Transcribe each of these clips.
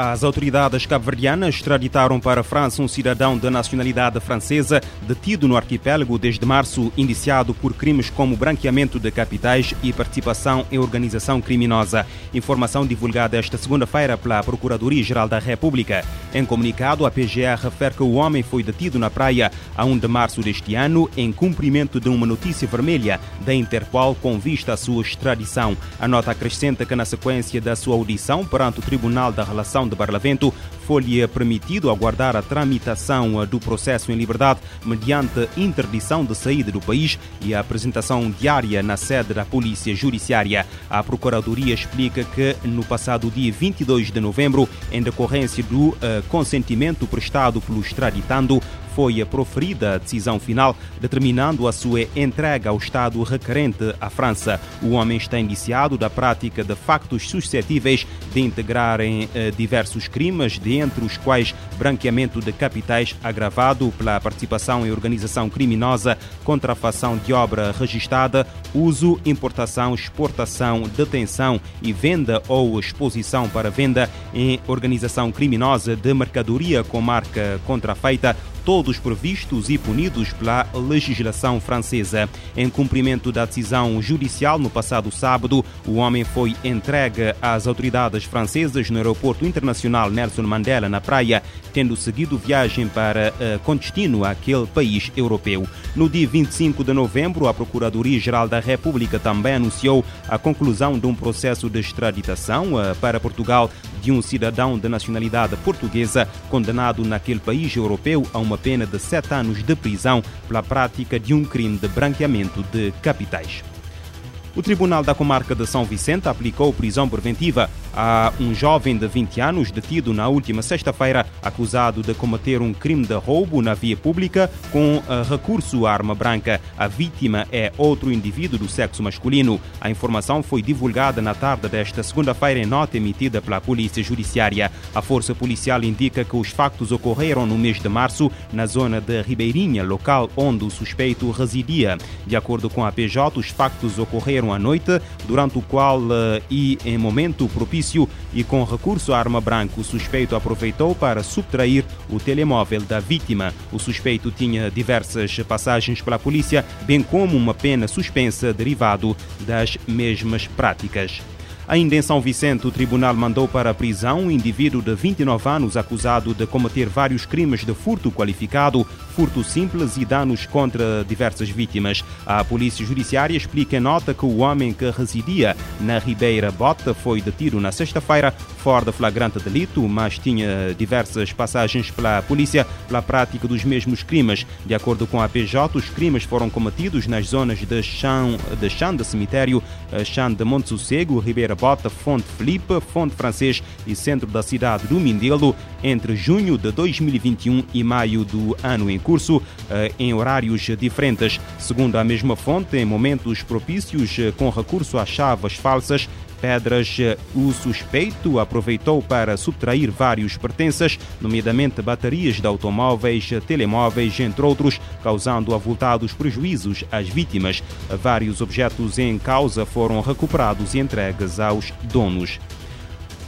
As autoridades cabo-verdianas extraditaram para a França um cidadão de nacionalidade francesa detido no arquipélago desde março, indiciado por crimes como branqueamento de capitais e participação em organização criminosa. Informação divulgada esta segunda-feira pela Procuradoria-Geral da República. Em comunicado, a PGR refere que o homem foi detido na praia a 1 de março deste ano, em cumprimento de uma notícia vermelha da Interpol com vista à sua extradição. A nota acrescenta que, na sequência da sua audição perante o Tribunal da Relação de Barlavento, foi-lhe permitido aguardar a tramitação do processo em liberdade mediante interdição de saída do país e a apresentação diária na sede da Polícia Judiciária. A Procuradoria explica que no passado dia 22 de novembro, em decorrência do uh, consentimento prestado pelo extraditando, foi proferida a decisão final determinando a sua entrega ao Estado requerente à França. O homem está indiciado da prática de factos suscetíveis de integrarem eh, diversos crimes, dentre os quais branqueamento de capitais agravado pela participação em organização criminosa, contrafação de obra registrada, uso, importação, exportação, detenção e venda ou exposição para venda em organização criminosa de mercadoria com marca contrafeita todos previstos e punidos pela legislação francesa. Em cumprimento da decisão judicial no passado sábado, o homem foi entregue às autoridades francesas no aeroporto internacional Nelson Mandela, na praia, tendo seguido viagem para uh, com destino àquele país europeu. No dia 25 de novembro, a Procuradoria-Geral da República também anunciou a conclusão de um processo de extraditação uh, para Portugal de um cidadão de nacionalidade portuguesa condenado naquele país europeu a uma pena de sete anos de prisão pela prática de um crime de branqueamento de capitais. O Tribunal da Comarca de São Vicente aplicou prisão preventiva a um jovem de 20 anos detido na última sexta-feira, acusado de cometer um crime de roubo na via pública com recurso à arma branca. A vítima é outro indivíduo do sexo masculino. A informação foi divulgada na tarde desta segunda-feira em nota emitida pela Polícia Judiciária. A Força Policial indica que os factos ocorreram no mês de março, na zona de Ribeirinha, local onde o suspeito residia. De acordo com a PJ, os factos ocorreram à noite, durante o qual e em momento propício e com recurso à arma branca, o suspeito aproveitou para subtrair o telemóvel da vítima. O suspeito tinha diversas passagens pela polícia, bem como uma pena suspensa derivado das mesmas práticas. Ainda em São Vicente, o tribunal mandou para a prisão um indivíduo de 29 anos acusado de cometer vários crimes de furto qualificado, furto simples e danos contra diversas vítimas. A Polícia Judiciária explica em nota que o homem que residia na Ribeira Bota foi detido na sexta-feira fora de flagrante delito, mas tinha diversas passagens pela polícia pela prática dos mesmos crimes. De acordo com a PJ, os crimes foram cometidos nas zonas de Chão de, Chão de Cemitério, Chão de Monte Sossego, Ribeira Bota, Fonte Felipe, Fonte Francês e centro da cidade do Mindelo entre junho de 2021 e maio do ano em curso, em horários diferentes. Segundo a mesma fonte, em momentos propícios com recurso a chaves falsas, pedras, o suspeito aproveitou para subtrair vários pertences, nomeadamente baterias de automóveis, telemóveis, entre outros, causando avultados prejuízos às vítimas. Vários objetos em causa foram recuperados e entregues aos donos.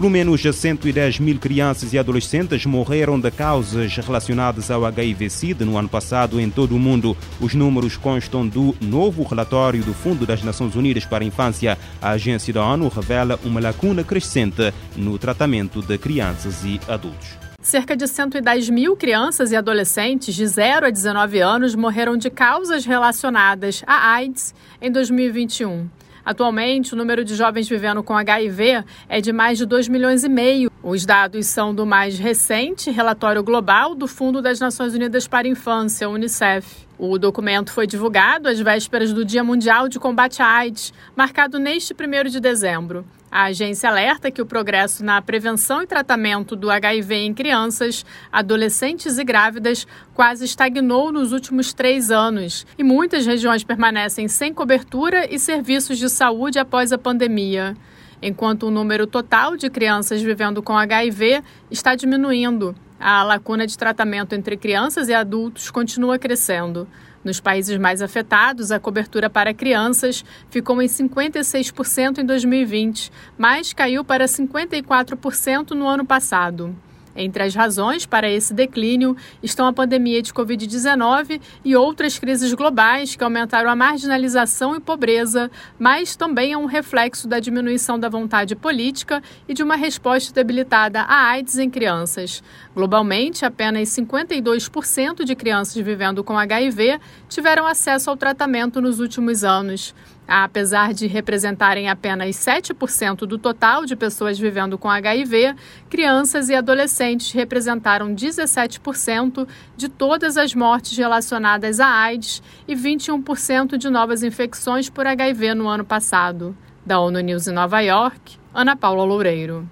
Pelo menos 110 mil crianças e adolescentes morreram de causas relacionadas ao HIV-Sida no ano passado em todo o mundo. Os números constam do novo relatório do Fundo das Nações Unidas para a Infância. A agência da ONU revela uma lacuna crescente no tratamento de crianças e adultos. Cerca de 110 mil crianças e adolescentes de 0 a 19 anos morreram de causas relacionadas à AIDS em 2021. Atualmente, o número de jovens vivendo com HIV é de mais de 2 milhões e meio. Os dados são do mais recente relatório global do Fundo das Nações Unidas para a Infância, UNICEF. O documento foi divulgado às vésperas do Dia Mundial de Combate à AIDS, marcado neste 1 de dezembro. A agência alerta que o progresso na prevenção e tratamento do HIV em crianças, adolescentes e grávidas quase estagnou nos últimos três anos e muitas regiões permanecem sem cobertura e serviços de saúde após a pandemia. Enquanto o número total de crianças vivendo com HIV está diminuindo, a lacuna de tratamento entre crianças e adultos continua crescendo. Nos países mais afetados, a cobertura para crianças ficou em 56% em 2020, mas caiu para 54% no ano passado. Entre as razões para esse declínio estão a pandemia de Covid-19 e outras crises globais que aumentaram a marginalização e pobreza, mas também é um reflexo da diminuição da vontade política e de uma resposta debilitada à AIDS em crianças. Globalmente, apenas 52% de crianças vivendo com HIV tiveram acesso ao tratamento nos últimos anos. Apesar de representarem apenas 7% do total de pessoas vivendo com HIV, crianças e adolescentes representaram 17% de todas as mortes relacionadas à AIDS e 21% de novas infecções por HIV no ano passado. Da ONU News em Nova York, Ana Paula Loureiro.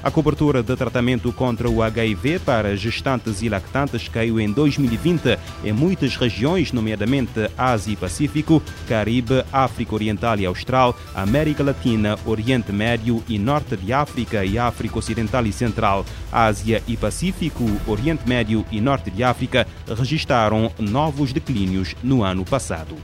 A cobertura de tratamento contra o HIV para gestantes e lactantes caiu em 2020 em muitas regiões, nomeadamente Ásia e Pacífico, Caribe, África Oriental e Austral, América Latina, Oriente Médio e Norte de África e África Ocidental e Central. Ásia e Pacífico, Oriente Médio e Norte de África registraram novos declínios no ano passado.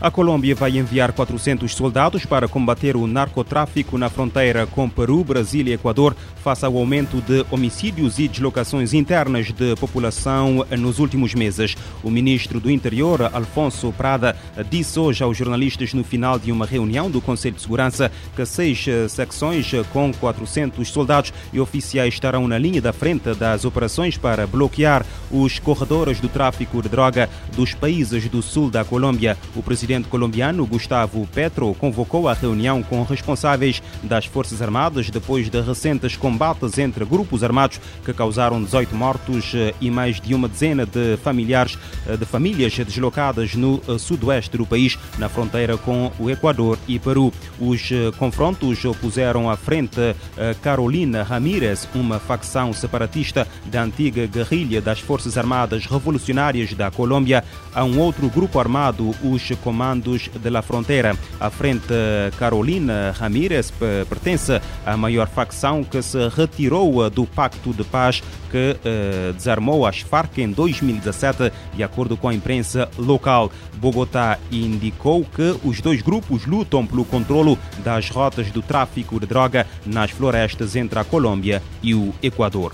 A Colômbia vai enviar 400 soldados para combater o narcotráfico na fronteira com Peru, Brasil e Equador, face ao aumento de homicídios e deslocações internas de população nos últimos meses. O ministro do Interior, Alfonso Prada, disse hoje aos jornalistas no final de uma reunião do Conselho de Segurança que seis secções com 400 soldados e oficiais estarão na linha da frente das operações para bloquear os corredores do tráfico de droga dos países do sul da Colômbia. O presidente presidente colombiano Gustavo Petro convocou a reunião com responsáveis das Forças Armadas depois de recentes combates entre grupos armados que causaram 18 mortos eh, e mais de uma dezena de familiares eh, de famílias deslocadas no eh, sudoeste do país, na fronteira com o Equador e Peru. Os confrontos opuseram à frente Carolina Ramírez, uma facção separatista da antiga guerrilha das Forças Armadas Revolucionárias da Colômbia, a um outro grupo armado, os comandos de la fronteira. A frente Carolina Ramírez pertence à maior facção que se retirou do Pacto de Paz que eh, desarmou as Farc em 2017, de acordo com a imprensa local. Bogotá indicou que os dois grupos lutam pelo controlo das rotas do tráfico de droga nas florestas entre a Colômbia e o Equador.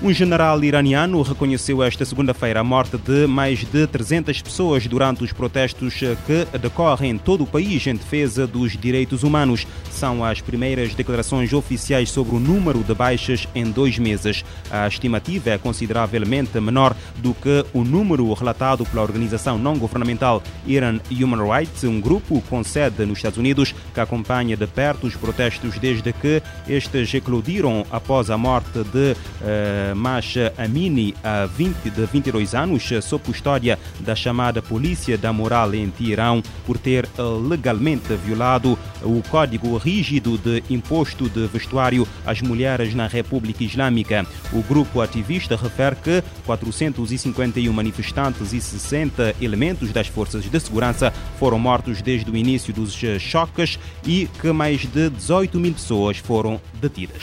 Um general iraniano reconheceu esta segunda-feira a morte de mais de 300 pessoas durante os protestos que decorrem em todo o país em defesa dos direitos humanos. São as primeiras declarações oficiais sobre o número de baixas em dois meses. A estimativa é consideravelmente menor do que o número relatado pela organização não-governamental Iran Human Rights, um grupo com sede nos Estados Unidos que acompanha de perto os protestos desde que estes eclodiram após a morte de. Uh, Masha Amini, a 20, de 22 anos, sob custódia da chamada Polícia da Moral em Teherão por ter eh, legalmente violado o código rígido de imposto de vestuário às mulheres na República Islâmica. O grupo ativista refere que 451 manifestantes e 60 elementos das forças de segurança foram mortos desde o início dos choques e que mais de 18 mil pessoas foram detidas.